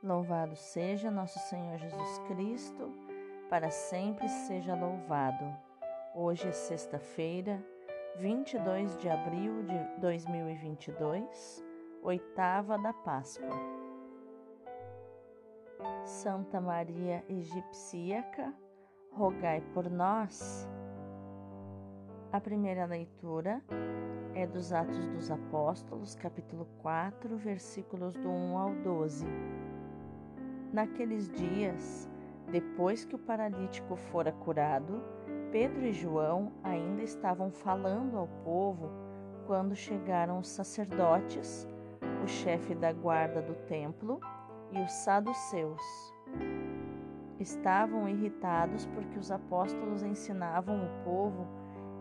Louvado seja nosso Senhor Jesus Cristo, para sempre seja louvado. Hoje é sexta-feira, 22 de abril de 2022, oitava da Páscoa. Santa Maria Egipsíaca, rogai por nós. A primeira leitura é dos Atos dos Apóstolos, capítulo 4, versículos do 1 ao 12. Naqueles dias, depois que o paralítico fora curado, Pedro e João ainda estavam falando ao povo quando chegaram os sacerdotes, o chefe da guarda do templo e os saduceus. Estavam irritados porque os apóstolos ensinavam o povo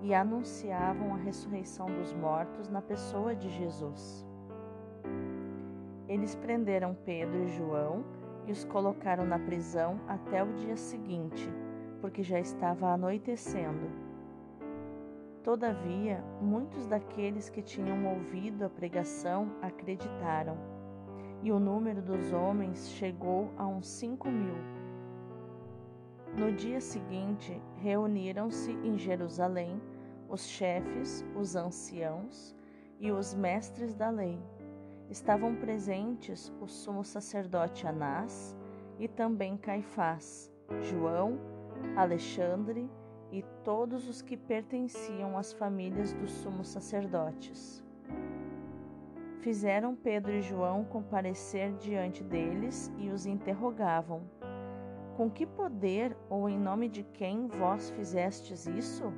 e anunciavam a ressurreição dos mortos na pessoa de Jesus. Eles prenderam Pedro e João e os colocaram na prisão até o dia seguinte, porque já estava anoitecendo. Todavia, muitos daqueles que tinham ouvido a pregação acreditaram, e o número dos homens chegou a uns cinco mil. No dia seguinte, reuniram-se em Jerusalém os chefes, os anciãos e os mestres da lei estavam presentes o sumo sacerdote Anás e também Caifás, João, Alexandre e todos os que pertenciam às famílias dos sumos sacerdotes. Fizeram Pedro e João comparecer diante deles e os interrogavam: Com que poder ou em nome de quem vós fizestes isso?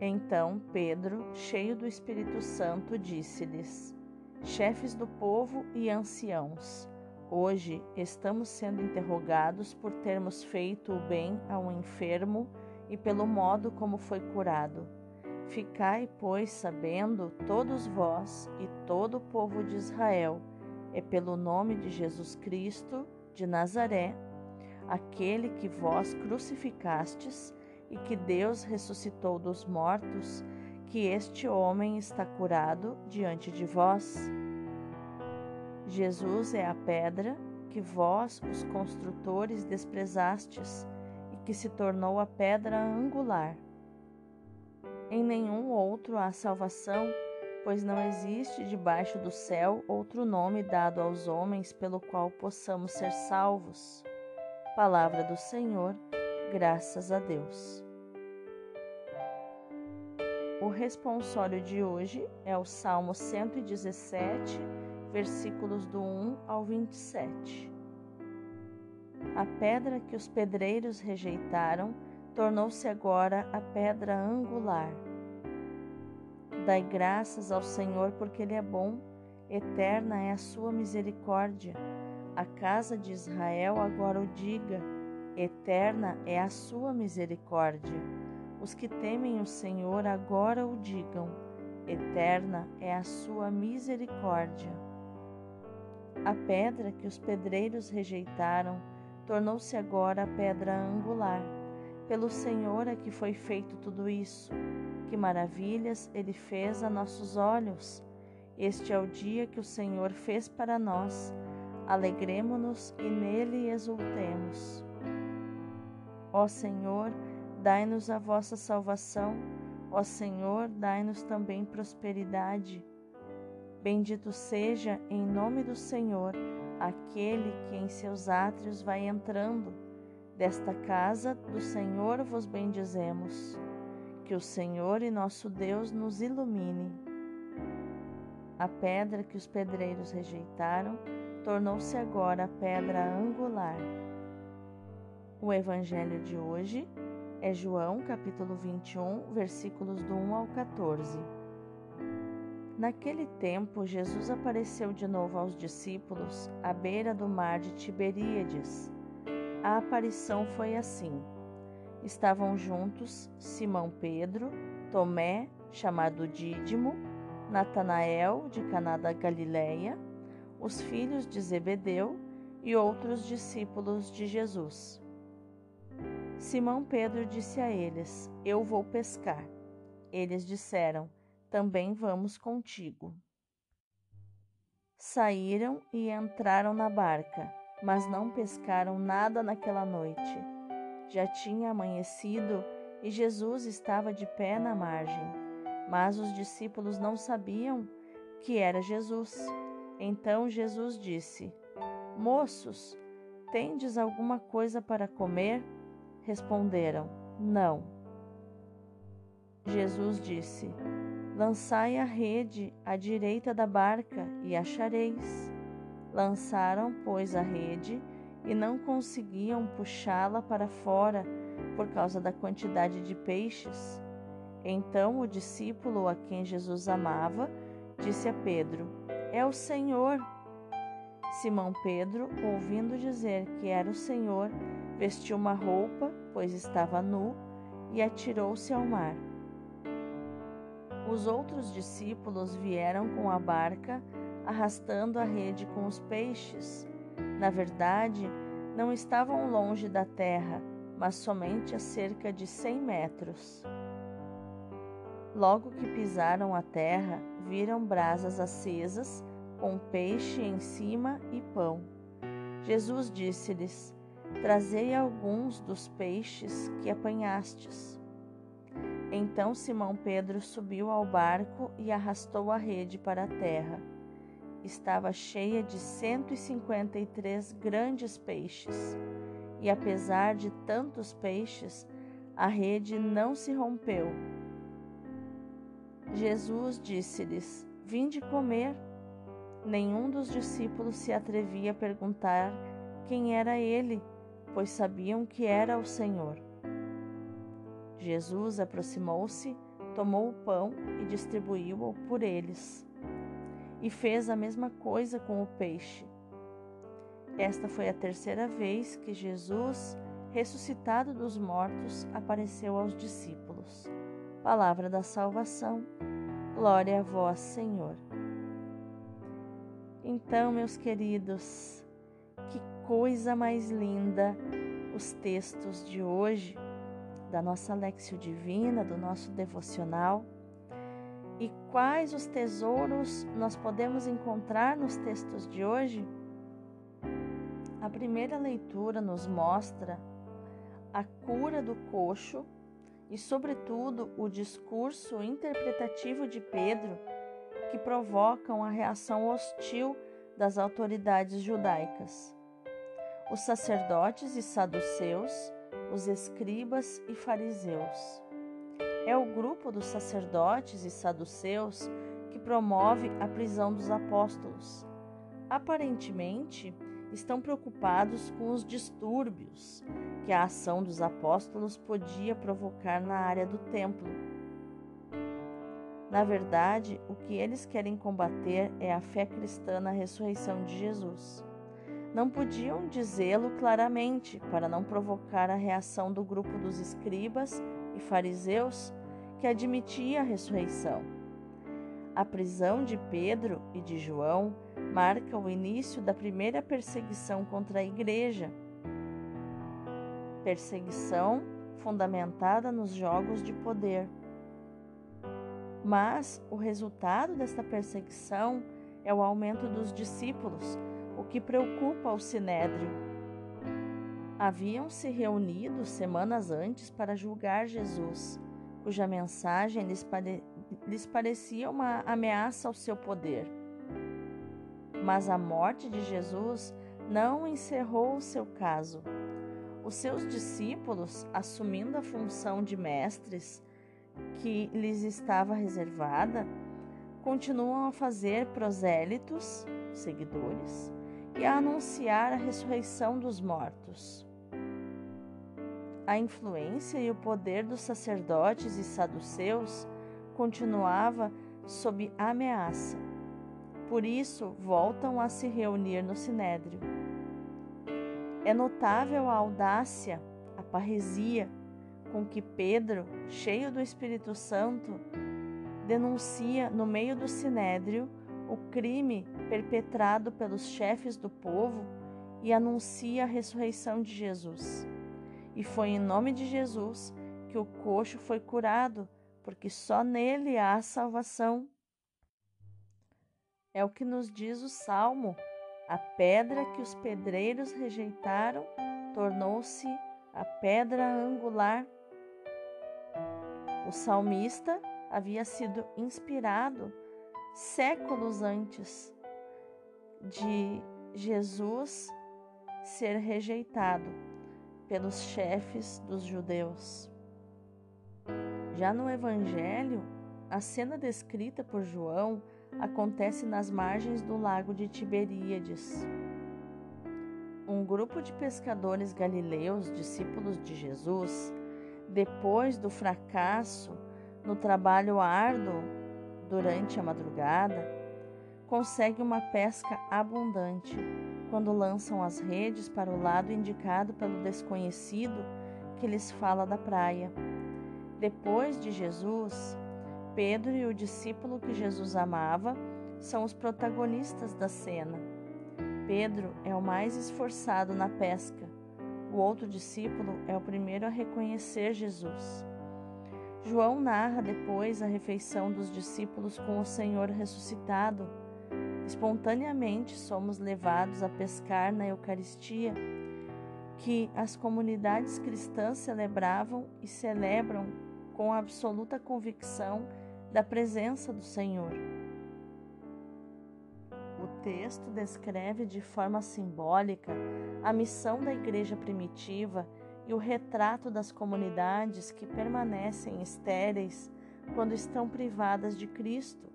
Então Pedro, cheio do Espírito Santo, disse-lhes: chefes do povo e anciãos. Hoje estamos sendo interrogados por termos feito o bem a um enfermo e pelo modo como foi curado. Ficai, pois, sabendo, todos vós e todo o povo de Israel, é pelo nome de Jesus Cristo de Nazaré, aquele que vós crucificastes e que Deus ressuscitou dos mortos, que este homem está curado diante de vós. Jesus é a pedra que vós, os construtores, desprezastes e que se tornou a pedra angular. Em nenhum outro há salvação, pois não existe debaixo do céu outro nome dado aos homens pelo qual possamos ser salvos. Palavra do Senhor, graças a Deus. O responsório de hoje é o Salmo 117, versículos do 1 ao 27. A pedra que os pedreiros rejeitaram tornou-se agora a pedra angular. Dai graças ao Senhor porque Ele é bom, eterna é a sua misericórdia. A casa de Israel agora o diga, eterna é a sua misericórdia. Os que temem o Senhor agora o digam: eterna é a sua misericórdia. A pedra que os pedreiros rejeitaram tornou-se agora a pedra angular. Pelo Senhor é que foi feito tudo isso. Que maravilhas ele fez a nossos olhos. Este é o dia que o Senhor fez para nós. Alegremo-nos e nele exultemos. Ó Senhor, Dai-nos a vossa salvação, ó Senhor, dai-nos também prosperidade. Bendito seja, em nome do Senhor, aquele que em seus átrios vai entrando. Desta casa do Senhor vos bendizemos. Que o Senhor e nosso Deus nos ilumine. A pedra que os pedreiros rejeitaram tornou-se agora a pedra angular. O Evangelho de hoje é João capítulo 21, versículos do 1 ao 14. Naquele tempo, Jesus apareceu de novo aos discípulos à beira do mar de Tiberíades. A aparição foi assim: estavam juntos Simão Pedro, Tomé, chamado Dídimo, Natanael, de Caná da Galileia, os filhos de Zebedeu e outros discípulos de Jesus. Simão Pedro disse a eles: Eu vou pescar. Eles disseram: Também vamos contigo. Saíram e entraram na barca, mas não pescaram nada naquela noite. Já tinha amanhecido e Jesus estava de pé na margem, mas os discípulos não sabiam que era Jesus. Então Jesus disse: Moços, tendes alguma coisa para comer? Responderam: Não. Jesus disse: Lançai a rede à direita da barca e achareis. Lançaram, pois, a rede e não conseguiam puxá-la para fora por causa da quantidade de peixes. Então o discípulo a quem Jesus amava disse a Pedro: É o Senhor. Simão Pedro, ouvindo dizer que era o Senhor, vestiu uma roupa, pois estava nu, e atirou-se ao mar. Os outros discípulos vieram com a barca, arrastando a rede com os peixes. Na verdade, não estavam longe da terra, mas somente a cerca de cem metros. Logo que pisaram a terra, viram brasas acesas, com peixe em cima e pão. Jesus disse-lhes: Trazei alguns dos peixes que apanhastes. Então Simão Pedro subiu ao barco e arrastou a rede para a terra. Estava cheia de cento e cinquenta e três grandes peixes, e apesar de tantos peixes, a rede não se rompeu. Jesus disse-lhes: Vinde comer. Nenhum dos discípulos se atrevia a perguntar quem era ele, pois sabiam que era o Senhor. Jesus aproximou-se, tomou o pão e distribuiu-o por eles. E fez a mesma coisa com o peixe. Esta foi a terceira vez que Jesus, ressuscitado dos mortos, apareceu aos discípulos. Palavra da salvação. Glória a vós, Senhor. Então, meus queridos, que coisa mais linda os textos de hoje da nossa Lexio Divina, do nosso devocional. E quais os tesouros nós podemos encontrar nos textos de hoje? A primeira leitura nos mostra a cura do coxo e, sobretudo, o discurso interpretativo de Pedro, que provocam a reação hostil das autoridades judaicas. Os sacerdotes e saduceus os escribas e fariseus. É o grupo dos sacerdotes e saduceus que promove a prisão dos apóstolos. Aparentemente, estão preocupados com os distúrbios que a ação dos apóstolos podia provocar na área do templo. Na verdade, o que eles querem combater é a fé cristã na ressurreição de Jesus não podiam dizê-lo claramente para não provocar a reação do grupo dos escribas e fariseus que admitia a ressurreição. A prisão de Pedro e de João marca o início da primeira perseguição contra a igreja. Perseguição fundamentada nos jogos de poder. Mas o resultado desta perseguição é o aumento dos discípulos o que preocupa o sinédrio. Haviam se reunido semanas antes para julgar Jesus, cuja mensagem lhes, pare... lhes parecia uma ameaça ao seu poder. Mas a morte de Jesus não encerrou o seu caso. Os seus discípulos, assumindo a função de mestres que lhes estava reservada, continuam a fazer prosélitos, seguidores, e a anunciar a ressurreição dos mortos. A influência e o poder dos sacerdotes e saduceus continuava sob ameaça. Por isso, voltam a se reunir no sinédrio. É notável a audácia, a parresia com que Pedro, cheio do Espírito Santo, denuncia no meio do sinédrio o crime perpetrado pelos chefes do povo e anuncia a ressurreição de Jesus. E foi em nome de Jesus que o coxo foi curado, porque só nele há salvação. É o que nos diz o salmo: a pedra que os pedreiros rejeitaram tornou-se a pedra angular. O salmista havia sido inspirado séculos antes de Jesus ser rejeitado pelos chefes dos judeus. Já no Evangelho, a cena descrita por João acontece nas margens do lago de Tiberíades. Um grupo de pescadores galileus, discípulos de Jesus, depois do fracasso no trabalho árduo durante a madrugada, consegue uma pesca abundante quando lançam as redes para o lado indicado pelo desconhecido que lhes fala da praia. Depois de Jesus, Pedro e o discípulo que Jesus amava são os protagonistas da cena. Pedro é o mais esforçado na pesca. O outro discípulo é o primeiro a reconhecer Jesus. João narra depois a refeição dos discípulos com o Senhor ressuscitado. Espontaneamente somos levados a pescar na Eucaristia, que as comunidades cristãs celebravam e celebram com absoluta convicção da presença do Senhor. Texto descreve de forma simbólica a missão da igreja primitiva e o retrato das comunidades que permanecem estéreis quando estão privadas de Cristo,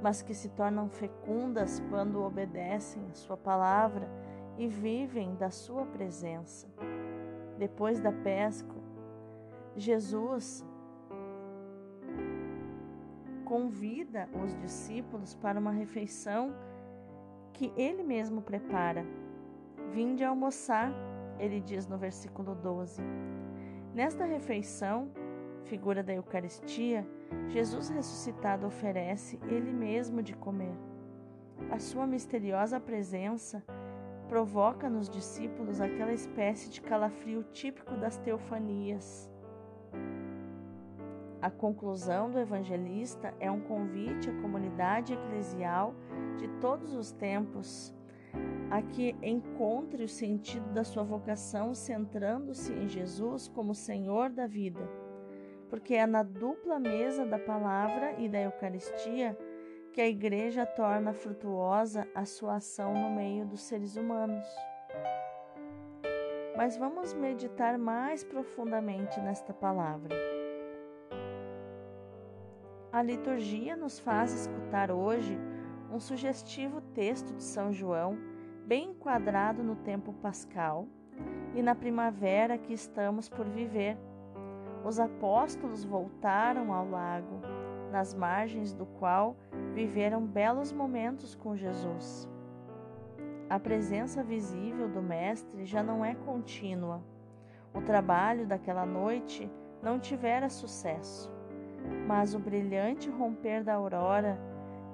mas que se tornam fecundas quando obedecem a Sua palavra e vivem da Sua presença. Depois da pesca, Jesus convida os discípulos para uma refeição que ele mesmo prepara. Vinde almoçar, ele diz no versículo 12. Nesta refeição, figura da Eucaristia, Jesus ressuscitado oferece ele mesmo de comer. A sua misteriosa presença provoca nos discípulos aquela espécie de calafrio típico das teofanias. A conclusão do evangelista é um convite à comunidade eclesial de todos os tempos a que encontre o sentido da sua vocação centrando-se em Jesus como Senhor da vida, porque é na dupla mesa da palavra e da Eucaristia que a Igreja torna frutuosa a sua ação no meio dos seres humanos. Mas vamos meditar mais profundamente nesta palavra. A liturgia nos faz escutar hoje um sugestivo texto de São João, bem enquadrado no tempo pascal e na primavera que estamos por viver. Os apóstolos voltaram ao lago, nas margens do qual viveram belos momentos com Jesus. A presença visível do Mestre já não é contínua. O trabalho daquela noite não tivera sucesso mas o brilhante romper da aurora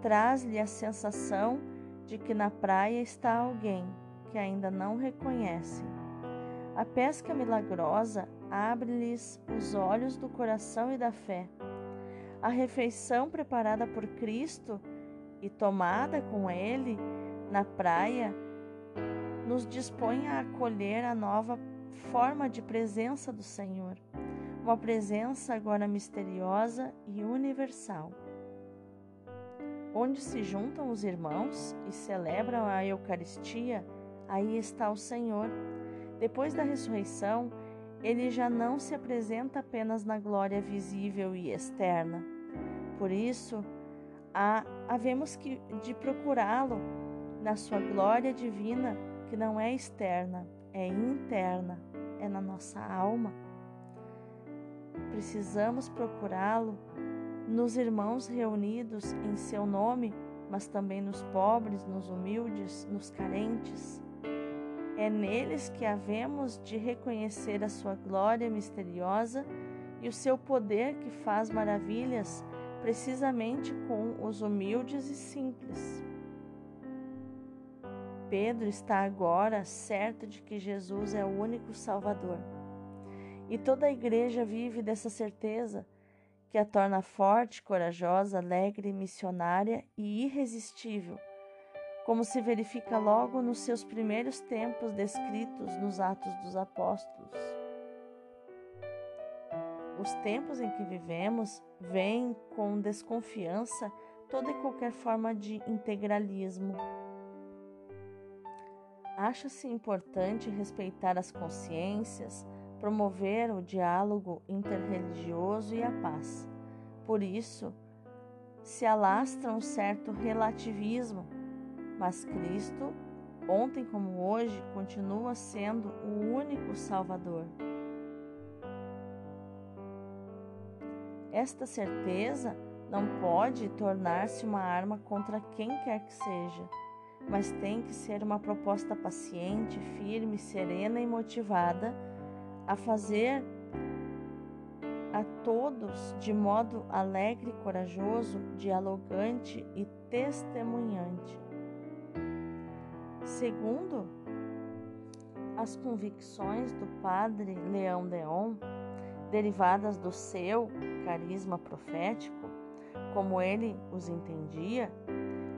traz-lhe a sensação de que na praia está alguém que ainda não reconhece. A pesca milagrosa abre-lhes os olhos do coração e da fé. A refeição preparada por Cristo e tomada com Ele na praia nos dispõe a acolher a nova forma de presença do Senhor uma presença agora misteriosa e universal. Onde se juntam os irmãos e celebram a Eucaristia, aí está o Senhor. Depois da ressurreição, ele já não se apresenta apenas na glória visível e externa. Por isso, há, havemos que, de procurá-lo na sua glória divina, que não é externa, é interna, é na nossa alma. Precisamos procurá-lo nos irmãos reunidos em seu nome, mas também nos pobres, nos humildes, nos carentes. É neles que havemos de reconhecer a sua glória misteriosa e o seu poder que faz maravilhas precisamente com os humildes e simples. Pedro está agora certo de que Jesus é o único Salvador. E toda a igreja vive dessa certeza que a torna forte, corajosa, alegre, missionária e irresistível como se verifica logo nos seus primeiros tempos descritos nos Atos dos Apóstolos. Os tempos em que vivemos veem com desconfiança toda e qualquer forma de integralismo. Acha-se importante respeitar as consciências, promover o diálogo interreligioso e a paz. Por isso, se alastra um certo relativismo, mas Cristo, ontem como hoje, continua sendo o único Salvador. Esta certeza não pode tornar-se uma arma contra quem quer que seja, mas tem que ser uma proposta paciente, firme, serena e motivada a fazer a todos de modo alegre, corajoso, dialogante e testemunhante. Segundo as convicções do padre Leão Deon, derivadas do seu carisma profético, como ele os entendia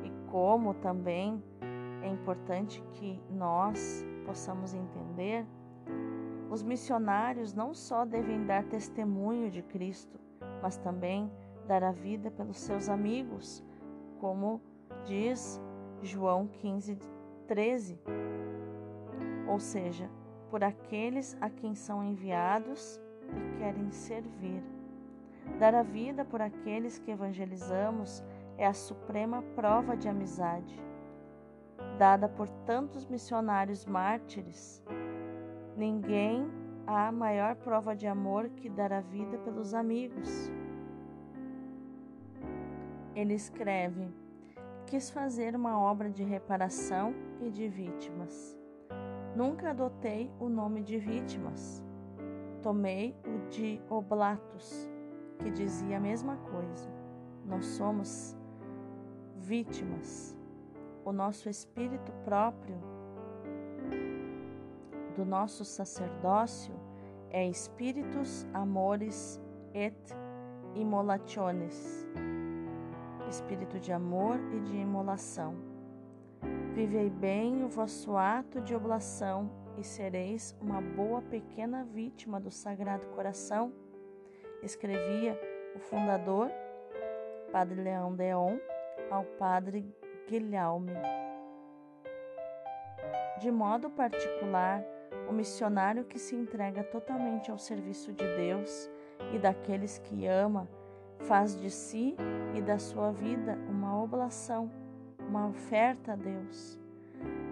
e como também é importante que nós possamos entender, os missionários não só devem dar testemunho de Cristo, mas também dar a vida pelos seus amigos, como diz João 15, 13. Ou seja, por aqueles a quem são enviados e querem servir. Dar a vida por aqueles que evangelizamos é a suprema prova de amizade, dada por tantos missionários mártires. Ninguém há maior prova de amor que dar a vida pelos amigos. Ele escreve: Quis fazer uma obra de reparação e de vítimas. Nunca adotei o nome de vítimas. Tomei o de oblatos que dizia a mesma coisa. Nós somos vítimas. O nosso espírito próprio do nosso sacerdócio é espíritus amores et imolationes. Espírito de amor e de imolação. Vivei bem o vosso ato de oblação e sereis uma boa pequena vítima do Sagrado Coração escrevia o fundador, Padre Leão Deon, ao Padre Guilherme. De modo particular, o missionário que se entrega totalmente ao serviço de Deus e daqueles que ama, faz de si e da sua vida uma oblação, uma oferta a Deus,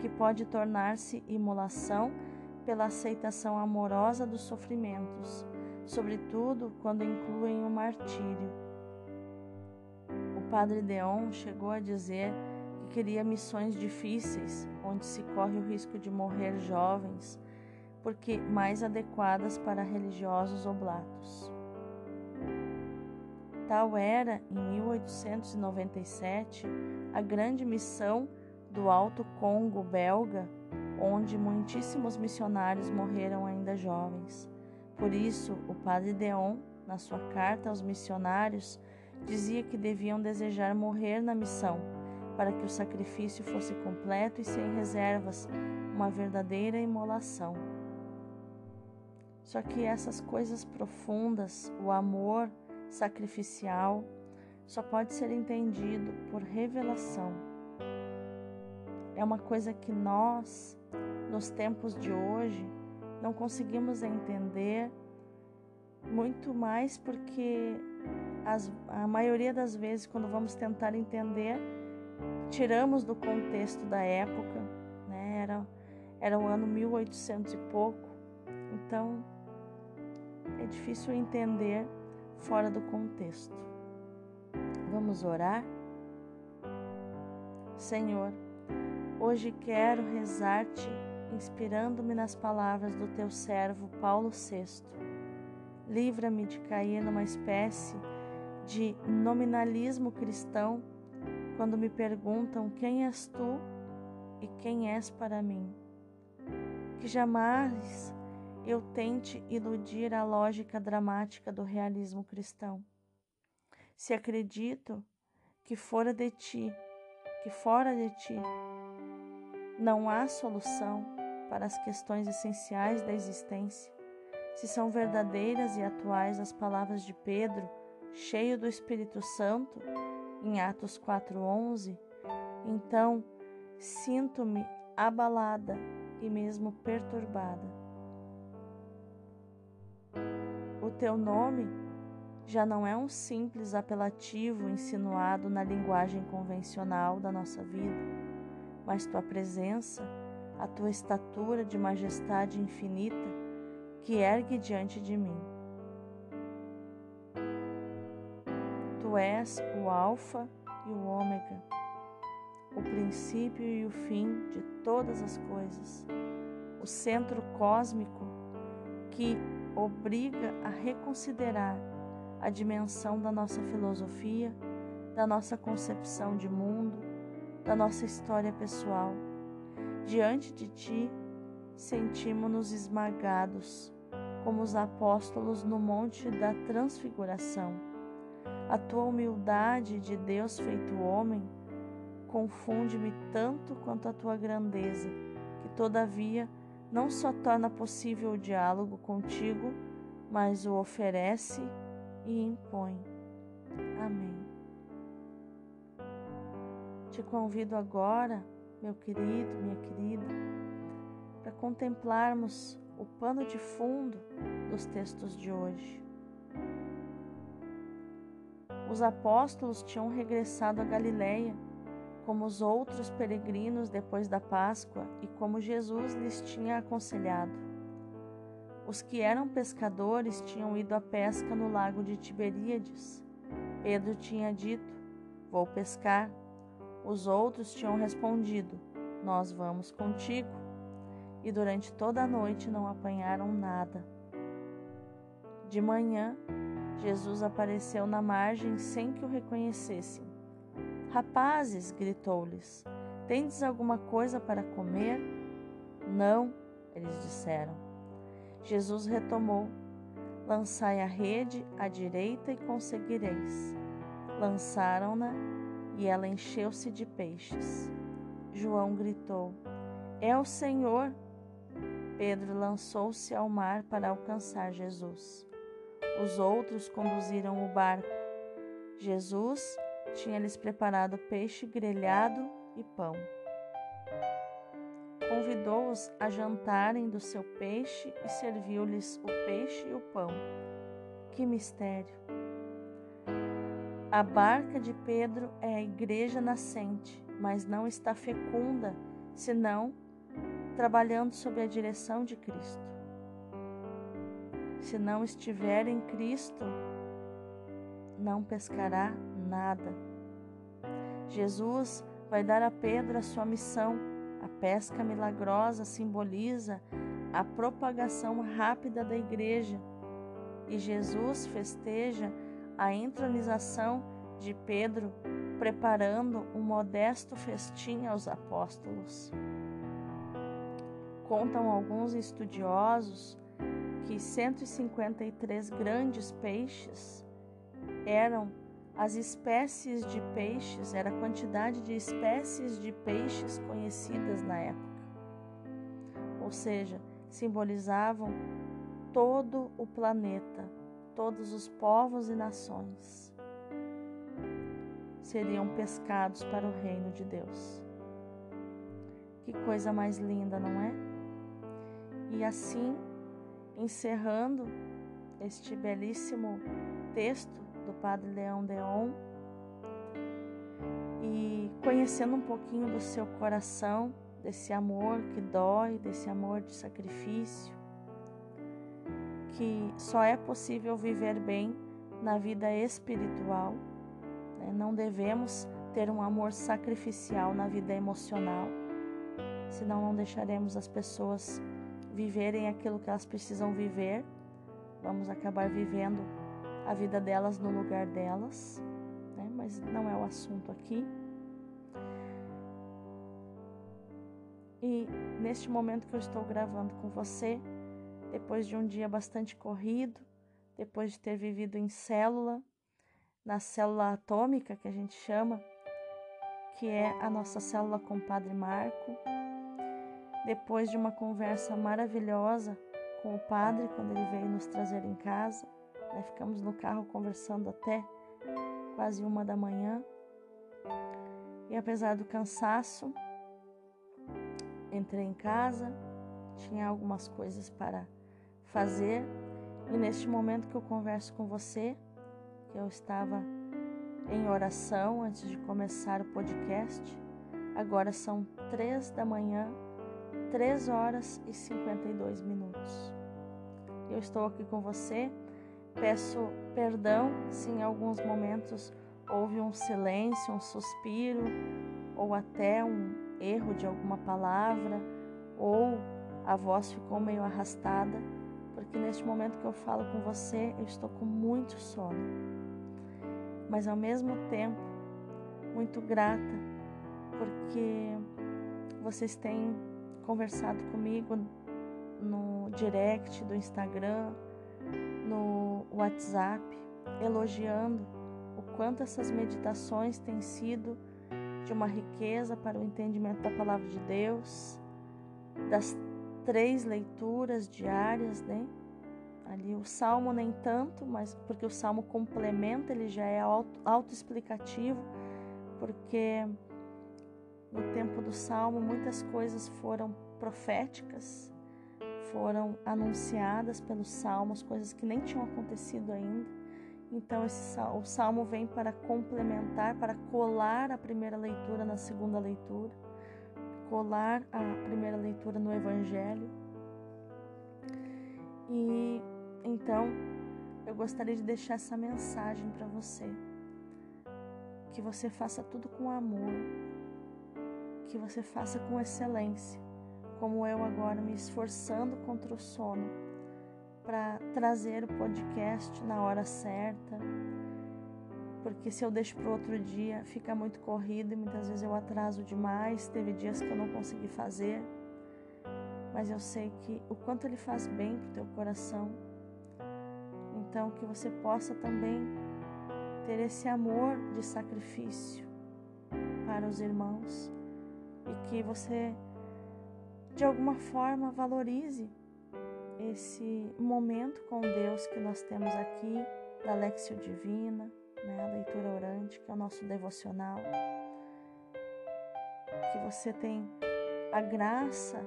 que pode tornar-se imolação pela aceitação amorosa dos sofrimentos sobretudo quando incluem o martírio. O padre Deon chegou a dizer que queria missões difíceis, onde se corre o risco de morrer jovens, porque mais adequadas para religiosos oblatos. Tal era, em 1897, a grande missão do Alto Congo belga, onde muitíssimos missionários morreram ainda jovens. Por isso, o padre Deon, na sua carta aos missionários, dizia que deviam desejar morrer na missão, para que o sacrifício fosse completo e sem reservas, uma verdadeira imolação. Só que essas coisas profundas, o amor sacrificial, só pode ser entendido por revelação. É uma coisa que nós, nos tempos de hoje, não conseguimos entender, muito mais porque as, a maioria das vezes, quando vamos tentar entender, tiramos do contexto da época, né? era, era o ano 1800 e pouco, então é difícil entender fora do contexto. Vamos orar? Senhor, hoje quero rezar-te inspirando-me nas palavras do teu servo Paulo VI. Livra-me de cair numa espécie de nominalismo cristão quando me perguntam quem és tu e quem és para mim. Que jamais eu tente iludir a lógica dramática do realismo cristão. Se acredito que fora de ti que fora de ti não há solução para as questões essenciais da existência, se são verdadeiras e atuais as palavras de Pedro, cheio do Espírito Santo, em Atos 4:11, então sinto-me abalada e mesmo perturbada. O teu nome já não é um simples apelativo insinuado na linguagem convencional da nossa vida, mas tua presença, a tua estatura de majestade infinita que ergue diante de mim. Tu és o Alfa e o Ômega, o princípio e o fim de todas as coisas, o centro cósmico que obriga a reconsiderar a dimensão da nossa filosofia, da nossa concepção de mundo, da nossa história pessoal. Diante de Ti, sentimos-nos esmagados, como os apóstolos no Monte da Transfiguração. A Tua humildade de Deus feito homem confunde-me tanto quanto a Tua grandeza, que todavia não só torna possível o diálogo contigo, mas o oferece e impõe. Amém. Te convido agora, meu querido, minha querida, para contemplarmos o pano de fundo dos textos de hoje. Os apóstolos tinham regressado a Galiléia, como os outros peregrinos depois da Páscoa e como Jesus lhes tinha aconselhado. Os que eram pescadores tinham ido à pesca no lago de Tiberíades. Pedro tinha dito: Vou pescar. Os outros tinham respondido: Nós vamos contigo. E durante toda a noite não apanharam nada. De manhã, Jesus apareceu na margem sem que o reconhecessem. Rapazes, gritou-lhes, tendes alguma coisa para comer? Não, eles disseram. Jesus retomou: Lançai a rede à direita e conseguireis. Lançaram-na e ela encheu-se de peixes. João gritou: É o Senhor! Pedro lançou-se ao mar para alcançar Jesus. Os outros conduziram o barco. Jesus tinha-lhes preparado peixe grelhado e pão convidou-os a jantarem do seu peixe e serviu-lhes o peixe e o pão. Que mistério! A barca de Pedro é a igreja nascente, mas não está fecunda, senão trabalhando sob a direção de Cristo. Se não estiver em Cristo, não pescará nada. Jesus vai dar a Pedro a sua missão a pesca milagrosa simboliza a propagação rápida da igreja e Jesus festeja a entronização de Pedro, preparando um modesto festim aos apóstolos. Contam alguns estudiosos que 153 grandes peixes eram as espécies de peixes, era a quantidade de espécies de peixes conhecidas na época. Ou seja, simbolizavam todo o planeta, todos os povos e nações seriam pescados para o reino de Deus. Que coisa mais linda, não é? E assim, encerrando este belíssimo texto do Padre Leão Deon e conhecendo um pouquinho do seu coração, desse amor que dói, desse amor de sacrifício, que só é possível viver bem na vida espiritual. Né? Não devemos ter um amor sacrificial na vida emocional, senão não deixaremos as pessoas viverem aquilo que elas precisam viver. Vamos acabar vivendo a vida delas no lugar delas, né? mas não é o assunto aqui. E neste momento que eu estou gravando com você, depois de um dia bastante corrido, depois de ter vivido em célula, na célula atômica que a gente chama, que é a nossa célula com o Padre Marco. Depois de uma conversa maravilhosa com o Padre, quando ele veio nos trazer em casa, né, ficamos no carro conversando até quase uma da manhã. E apesar do cansaço, entrei em casa, tinha algumas coisas para fazer, e neste momento que eu converso com você, que eu estava em oração antes de começar o podcast. Agora são três da manhã, três horas e 52 minutos. Eu estou aqui com você. Peço perdão se em alguns momentos houve um silêncio, um suspiro ou até um erro de alguma palavra ou a voz ficou meio arrastada, porque neste momento que eu falo com você, eu estou com muito sono. Mas ao mesmo tempo muito grata porque vocês têm conversado comigo no direct do Instagram, no WhatsApp, elogiando o quanto essas meditações têm sido de uma riqueza para o entendimento da palavra de Deus, das três leituras diárias, né? Ali o salmo nem tanto, mas porque o salmo complementa, ele já é autoexplicativo, porque no tempo do salmo muitas coisas foram proféticas, foram anunciadas pelos salmos, coisas que nem tinham acontecido ainda. Então esse o salmo vem para complementar, para colar a primeira leitura na segunda leitura, colar a primeira leitura no evangelho. E então, eu gostaria de deixar essa mensagem para você. Que você faça tudo com amor, que você faça com excelência, como eu agora me esforçando contra o sono para trazer o podcast na hora certa, porque se eu deixo para outro dia fica muito corrido e muitas vezes eu atraso demais. Teve dias que eu não consegui fazer, mas eu sei que o quanto ele faz bem para o teu coração. Então, que você possa também ter esse amor de sacrifício para os irmãos. E que você, de alguma forma, valorize esse momento com Deus que nós temos aqui, da Lexio Divina, né, a leitura orante, que é o nosso devocional. Que você tem a graça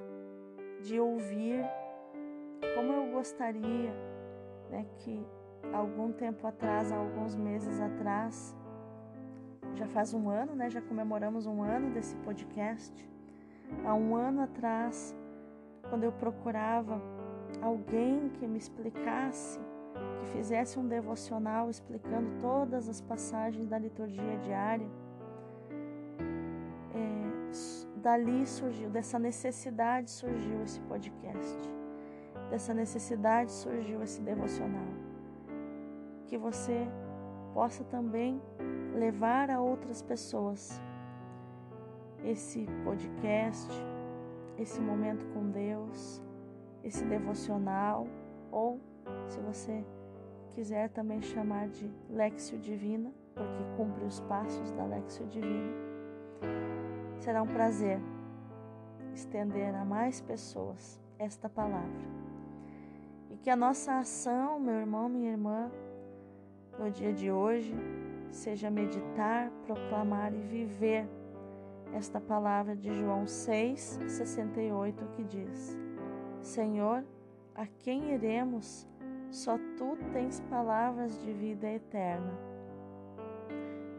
de ouvir como eu gostaria né, que algum tempo atrás, alguns meses atrás, já faz um ano, né, já comemoramos um ano desse podcast. Há um ano atrás, quando eu procurava alguém que me explicasse, que fizesse um devocional explicando todas as passagens da liturgia diária, é, dali surgiu, dessa necessidade surgiu esse podcast dessa necessidade surgiu esse devocional. Que você possa também levar a outras pessoas esse podcast, esse momento com Deus, esse devocional, ou se você quiser também chamar de Lexio Divina, porque cumpre os passos da Lexio Divina. Será um prazer estender a mais pessoas esta palavra. E que a nossa ação, meu irmão, minha irmã, no dia de hoje, seja meditar, proclamar e viver esta palavra de João 6, 68, que diz: Senhor, a quem iremos? Só tu tens palavras de vida eterna.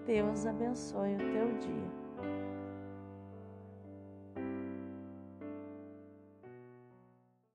Deus abençoe o teu dia.